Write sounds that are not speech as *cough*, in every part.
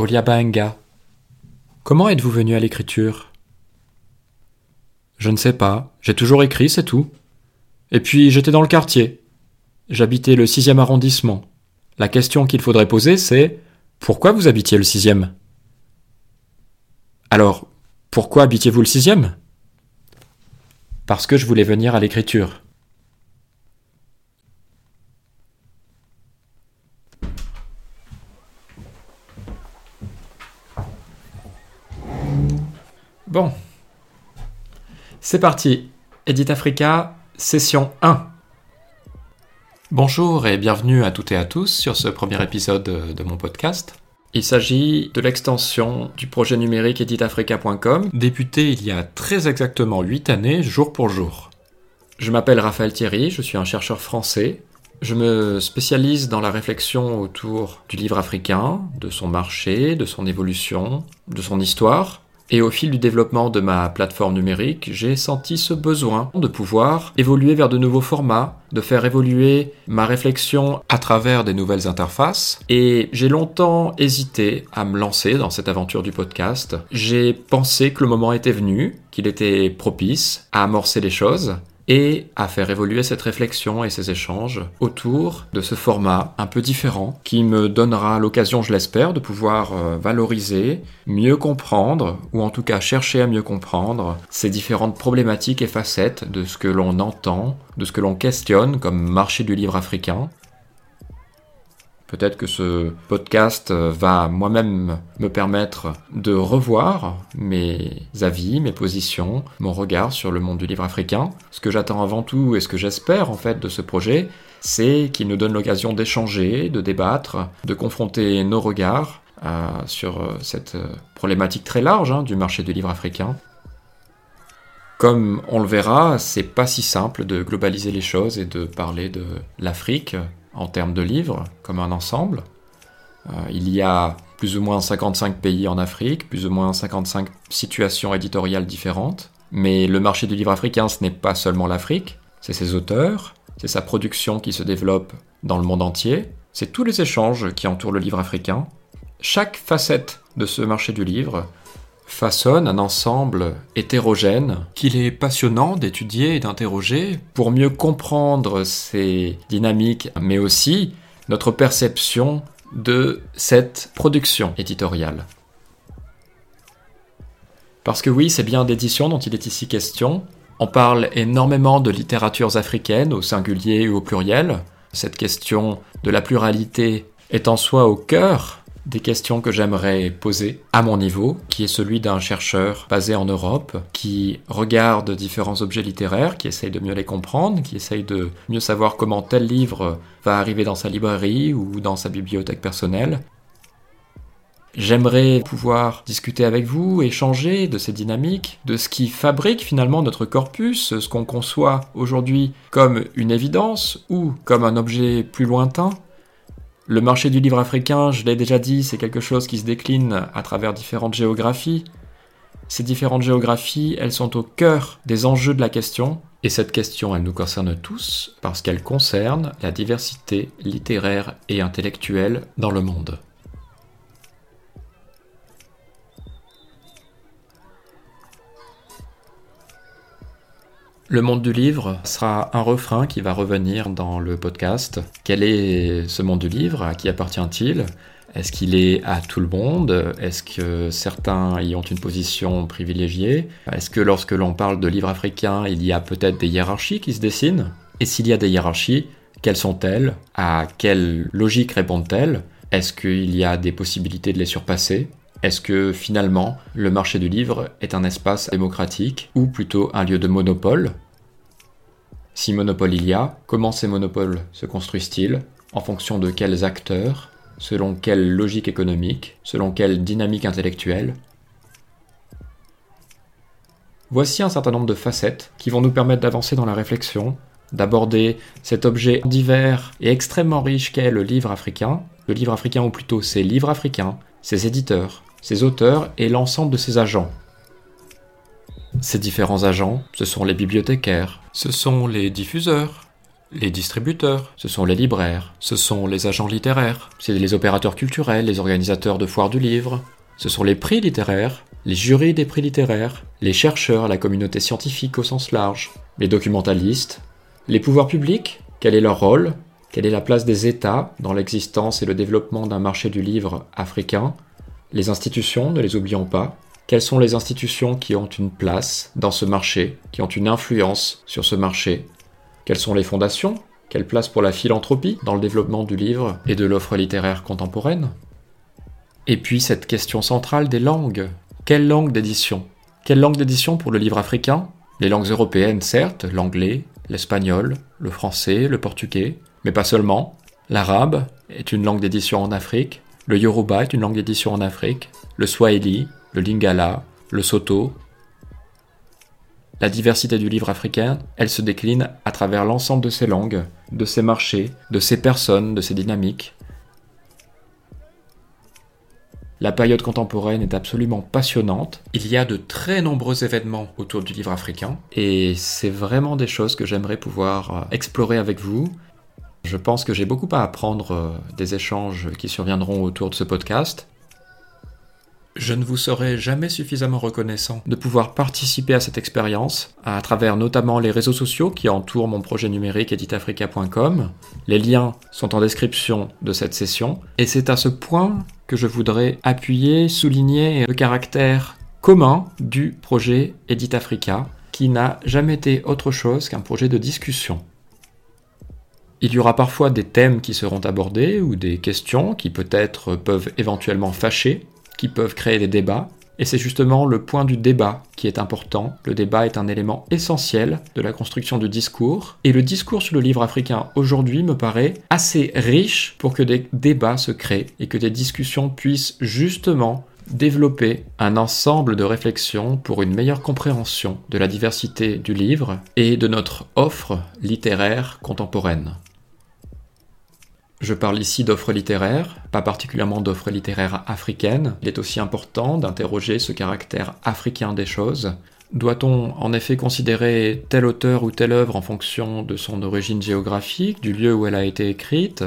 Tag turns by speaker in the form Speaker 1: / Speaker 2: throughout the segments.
Speaker 1: Boliabaenga. Comment êtes-vous venu à l'écriture? Je ne sais pas, j'ai toujours écrit, c'est tout. Et puis j'étais dans le quartier. J'habitais le sixième arrondissement. La question qu'il faudrait poser, c'est pourquoi vous habitiez le sixième? Alors, pourquoi habitiez-vous le sixième? Parce que je voulais venir à l'écriture. Bon. C'est parti. Edit Africa, session 1. Bonjour et bienvenue à toutes et à tous sur ce premier épisode de mon podcast. Il s'agit de l'extension du projet numérique editafrica.com, débuté il y a très exactement 8 années, jour pour jour. Je m'appelle Raphaël Thierry, je suis un chercheur français. Je me spécialise dans la réflexion autour du livre africain, de son marché, de son évolution, de son histoire, et au fil du développement de ma plateforme numérique, j'ai senti ce besoin de pouvoir évoluer vers de nouveaux formats, de faire évoluer ma réflexion à travers des nouvelles interfaces. Et j'ai longtemps hésité à me lancer dans cette aventure du podcast. J'ai pensé que le moment était venu, qu'il était propice à amorcer les choses et à faire évoluer cette réflexion et ces échanges autour de ce format un peu différent qui me donnera l'occasion, je l'espère, de pouvoir euh, valoriser, mieux comprendre, ou en tout cas chercher à mieux comprendre ces différentes problématiques et facettes de ce que l'on entend, de ce que l'on questionne comme marché du livre africain, Peut-être que ce podcast euh, va moi-même me permettre de revoir mes avis, mes positions, mon regard sur le monde du livre africain. Ce que j'attends avant tout et ce que j'espère en fait de ce projet, c'est qu'il nous donne l'occasion d'échanger, de débattre, de confronter nos regards euh, sur euh, cette problématique très large hein, du marché du livre africain. Comme on le verra, c'est pas si simple de globaliser les choses et de parler de l'Afrique en termes de livres, comme un ensemble. Euh, il y a plus ou moins 55 pays en Afrique, plus ou moins 55 situations éditoriales différentes. Mais le marché du livre africain, ce n'est pas seulement l'Afrique, c'est ses auteurs, c'est sa production qui se développe dans le monde entier, c'est tous les échanges qui entourent le livre africain. Chaque facette de ce marché du livre façonne un ensemble hétérogène qu'il est passionnant d'étudier et d'interroger pour mieux comprendre ces dynamiques, mais aussi notre perception de cette production éditoriale. Parce que oui, c'est bien d'édition dont il est ici question. On parle énormément de littératures africaines au singulier ou au pluriel. Cette question de la pluralité est en soi au cœur des questions que j'aimerais poser à mon niveau, qui est celui d'un chercheur basé en Europe, qui regarde différents objets littéraires, qui essaye de mieux les comprendre, qui essaye de mieux savoir comment tel livre va arriver dans sa librairie ou dans sa bibliothèque personnelle. J'aimerais pouvoir discuter avec vous, échanger de ces dynamiques, de ce qui fabrique finalement notre corpus, ce qu'on conçoit aujourd'hui comme une évidence ou comme un objet plus lointain, le marché du livre africain, je l'ai déjà dit, c'est quelque chose qui se décline à travers différentes géographies. Ces différentes géographies, elles sont au cœur des enjeux de la question, et cette question, elle nous concerne tous parce qu'elle concerne la diversité littéraire et intellectuelle dans le monde. Le monde du livre sera un refrain qui va revenir dans le podcast. Quel est ce monde du livre? À qui appartient-il? Est-ce qu'il est à tout le monde? Est-ce que certains y ont une position privilégiée? Est-ce que lorsque l'on parle de livres africains, il y a peut-être des hiérarchies qui se dessinent? Et s'il y a des hiérarchies, quelles sont-elles? À quelle logique répondent-elles? Est-ce qu'il y a des possibilités de les surpasser? Est-ce que finalement le marché du livre est un espace démocratique ou plutôt un lieu de monopole? Si monopole il y a, comment ces monopoles se construisent-ils? En fonction de quels acteurs? Selon quelle logique économique? Selon quelle dynamique intellectuelle? Voici un certain nombre de facettes qui vont nous permettre d'avancer dans la réflexion, d'aborder cet objet divers et extrêmement riche qu'est le livre africain, le livre africain ou plutôt ses livres africains, ses éditeurs, ses auteurs et l'ensemble de ses agents. Ces différents agents, ce sont les bibliothécaires, ce sont les diffuseurs, les distributeurs, ce sont les libraires, ce sont les agents littéraires, c'est les opérateurs culturels, les organisateurs de foires du livre, ce sont les prix littéraires, les jurys des prix littéraires, les chercheurs, la communauté scientifique au sens large, les documentalistes, les pouvoirs publics, quel est leur rôle, quelle est la place des États dans l'existence et le développement d'un marché du livre africain, les institutions, ne les oublions pas, quelles sont les institutions qui ont une place dans ce marché, qui ont une influence sur ce marché? Quelles sont les fondations? Quelle place pour la philanthropie dans le développement du livre et de l'offre littéraire contemporaine? Et puis cette question centrale des langues. Quelle langue d'édition? Quelle langue d'édition pour le livre africain? Les langues européennes, certes, l'anglais, l'espagnol, le français, le portugais, mais pas seulement. L'arabe est une langue d'édition en Afrique, le yoruba est une langue d'édition en Afrique, le swahili, le lingala, le soto. La diversité du livre africain, elle se décline à travers l'ensemble de ces langues, de ces marchés, de ces personnes, de ces dynamiques. La période contemporaine est absolument passionnante. Il y a de très nombreux événements autour du livre africain et c'est vraiment des choses que j'aimerais pouvoir euh, explorer avec vous. Je pense que j'ai beaucoup à apprendre euh, des échanges qui surviendront autour de ce podcast. Je ne vous serai jamais suffisamment reconnaissant de pouvoir participer à cette expérience à travers notamment les réseaux sociaux qui entourent mon projet numérique editafrica.com. Les liens sont en description de cette session et c'est à ce point que je voudrais appuyer, souligner le caractère commun du projet Edit Africa qui n'a jamais été autre chose qu'un projet de discussion. Il y aura parfois des thèmes qui seront abordés ou des questions qui peut-être peuvent éventuellement fâcher qui peuvent créer des débats. Et c'est justement le point du débat qui est important. Le débat est un élément essentiel de la construction du discours. Et le discours sur le livre africain aujourd'hui me paraît assez riche pour que des débats se créent et que des discussions puissent justement développer un ensemble de réflexions pour une meilleure compréhension de la diversité du livre et de notre offre littéraire contemporaine. Je parle ici d'offres littéraires, pas particulièrement d'offres littéraires africaines. Il est aussi important d'interroger ce caractère africain des choses. Doit-on en effet considérer tel auteur ou telle œuvre en fonction de son origine géographique, du lieu où elle a été écrite?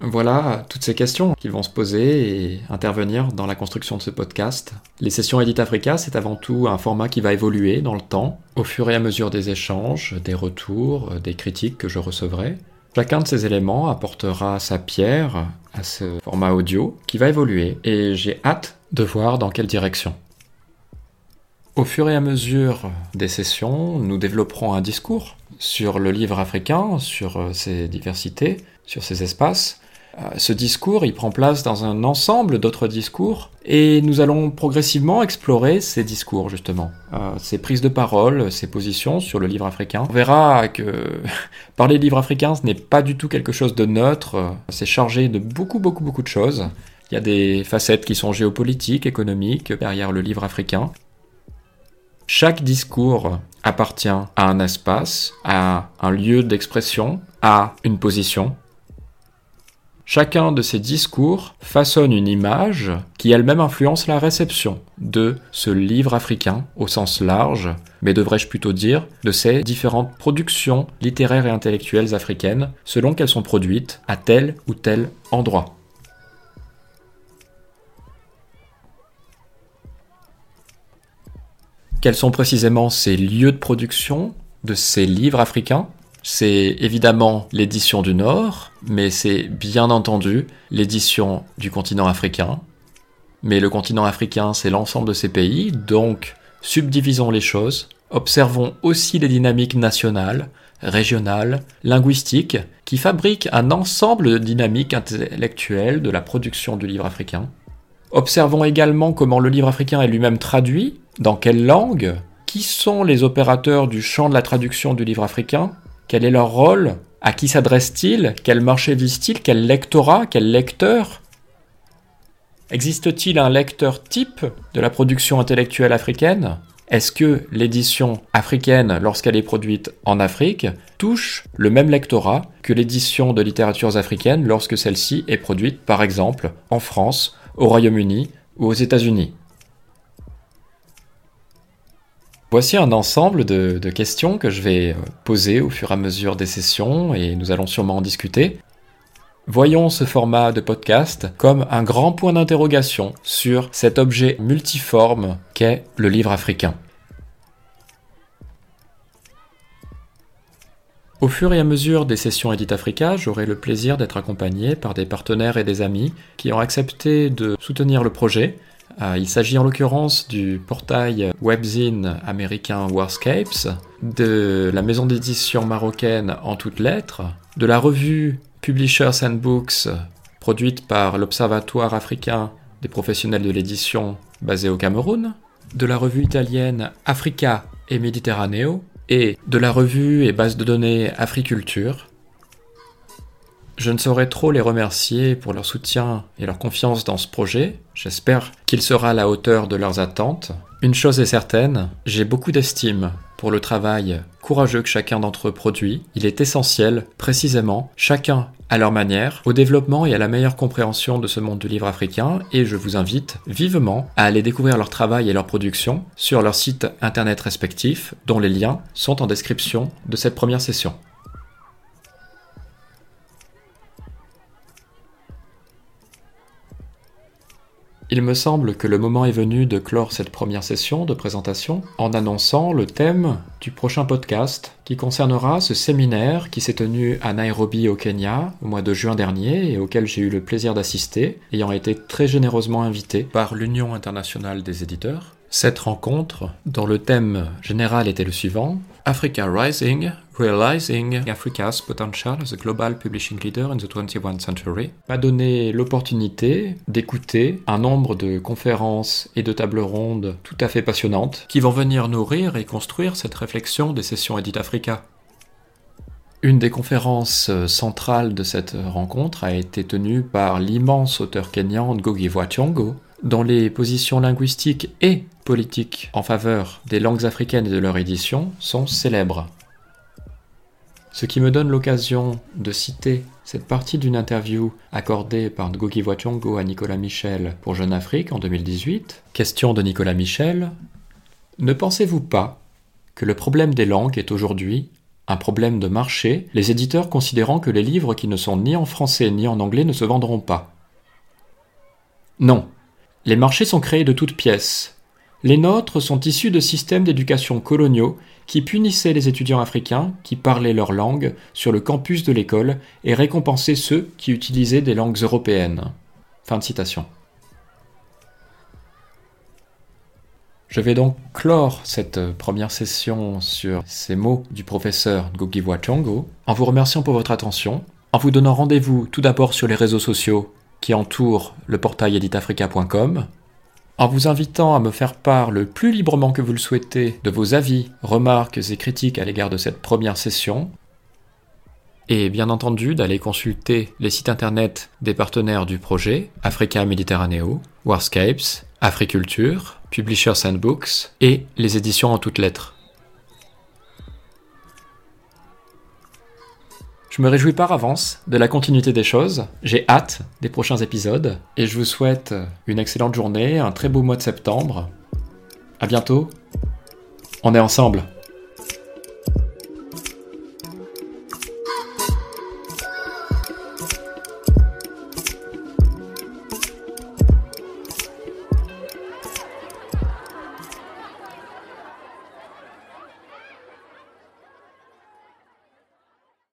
Speaker 1: Voilà toutes ces questions qui vont se poser et intervenir dans la construction de ce podcast. Les sessions Edit Africa, c'est avant tout un format qui va évoluer dans le temps, au fur et à mesure des échanges, des retours, des critiques que je recevrai. Chacun de ces éléments apportera sa pierre à ce format audio qui va évoluer et j'ai hâte de voir dans quelle direction. Au fur et à mesure des sessions, nous développerons un discours sur le livre africain, sur ses diversités, sur ses espaces, euh, ce discours, il prend place dans un ensemble d'autres discours, et nous allons progressivement explorer ces discours, justement, euh, ces prises de parole, ces positions sur le livre africain. On verra que *laughs* parler de livre africain, ce n'est pas du tout quelque chose de neutre, c'est chargé de beaucoup, beaucoup, beaucoup de choses. Il y a des facettes qui sont géopolitiques, économiques, derrière le livre africain. Chaque discours appartient à un espace, à un lieu d'expression, à une position, Chacun de ces discours façonne une image qui elle-même influence la réception de ce livre africain au sens large, mais devrais-je plutôt dire de ces différentes productions littéraires et intellectuelles africaines selon qu'elles sont produites à tel ou tel endroit. Quels sont précisément ces lieux de production de ces livres africains? C'est évidemment l'édition du Nord, mais c'est bien entendu l'édition du continent africain. Mais le continent africain, c'est l'ensemble de ces pays, donc subdivisons les choses, observons aussi les dynamiques nationales, régionales, linguistiques, qui fabriquent un ensemble de dynamiques intellectuelles de la production du livre africain. Observons également comment le livre africain est lui-même traduit, dans quelle langue, qui sont les opérateurs du champ de la traduction du livre africain, quel est leur rôle? À qui s'adressent-ils Quel marché visent-ils Quel lectorat? Quel lecteur? Existe-t-il un lecteur type de la production intellectuelle africaine? Est-ce que l'édition africaine, lorsqu'elle est produite en Afrique, touche le même lectorat que l'édition de littératures africaines lorsque celle-ci est produite, par exemple, en France, au Royaume-Uni ou aux États-Unis? Voici un ensemble de, questions que je vais poser au fur et à mesure des sessions et nous allons sûrement en discuter. Voyons ce format de podcast comme un grand point d'interrogation sur cet objet multiforme qu'est le livre africain. Au fur et à mesure des sessions Edit Africa, j'aurai le plaisir d'être accompagné par des partenaires et des amis qui ont accepté de soutenir le projet. Euh, il s'agit en l'occurrence du portail webzine américain Warscapes, de la maison d'édition marocaine En toutes lettres, de la revue Publishers and Books produite par l'Observatoire africain des professionnels de l'édition basé au Cameroun, de la revue italienne Africa et Méditerranéo, et de la revue et base de données Africulture. Je ne saurais trop les remercier pour leur soutien et leur confiance dans ce projet. J'espère qu'il sera à la hauteur de leurs attentes. Une chose est certaine, j'ai beaucoup d'estime pour le travail courageux que chacun d'entre eux produit. Il est essentiel, précisément, chacun à leur manière, au développement et à la meilleure compréhension de ce monde du livre africain, et je vous invite vivement à aller découvrir leur travail et leur production sur leurs sites internet respectifs, dont les liens sont en description de cette première session. Il me semble que le moment est venu de clore cette première session de présentation en annonçant le thème du prochain podcast qui concernera ce séminaire qui s'est tenu à Nairobi au Kenya au mois de juin dernier et auquel j'ai eu le plaisir d'assister, ayant été très généreusement invité par l'Union internationale des éditeurs. Cette rencontre, dont le thème général était le suivant, Africa Rising, Realizing Africa's Potential as a Global Publishing Leader in the 21st Century, m'a donné l'opportunité d'écouter un nombre de conférences et de tables rondes tout à fait passionnantes qui vont venir nourrir et construire cette réflexion des sessions Edit Africa. Une des conférences centrales de cette rencontre a été tenue par l'immense auteur kenyan Ngugi wa Thiong'o, dont les positions linguistiques et politiques en faveur des langues africaines et de leur édition sont célèbres. Ce qui me donne l'occasion de citer cette partie d'une interview accordée par Ngugi wa à Nicolas Michel pour Jeune Afrique en 2018. Question de Nicolas Michel. Ne pensez-vous pas que le problème des langues est aujourd'hui un problème de marché, les éditeurs considérant que les livres qui ne sont ni en français ni en anglais ne se vendront pas? Non, les marchés sont créés de toutes pièces. Les nôtres sont issus de systèmes d'éducation coloniaux qui punissaient les étudiants africains qui parlaient leur langue sur le campus de l'école et récompensaient ceux qui utilisaient des langues européennes. Fin de citation. Je vais donc clore cette première session sur ces mots du professeur Ngugi Chongo en vous remerciant pour votre attention, en vous donnant rendez-vous tout d'abord sur les réseaux sociaux qui entoure le portail editafrica.com, en vous invitant à me faire part le plus librement que vous le souhaitez de vos avis, remarques et critiques à l'égard de cette première session, et bien entendu d'aller consulter les sites internet des partenaires du projet, Africa Mediterraneo, Warscapes, Africulture, Publishers and Books et les éditions en toutes lettres. Je me réjouis par avance de la continuité des choses, j'ai hâte des prochains épisodes, et je vous souhaite une excellente journée, un très beau mois de septembre. À bientôt, on est ensemble.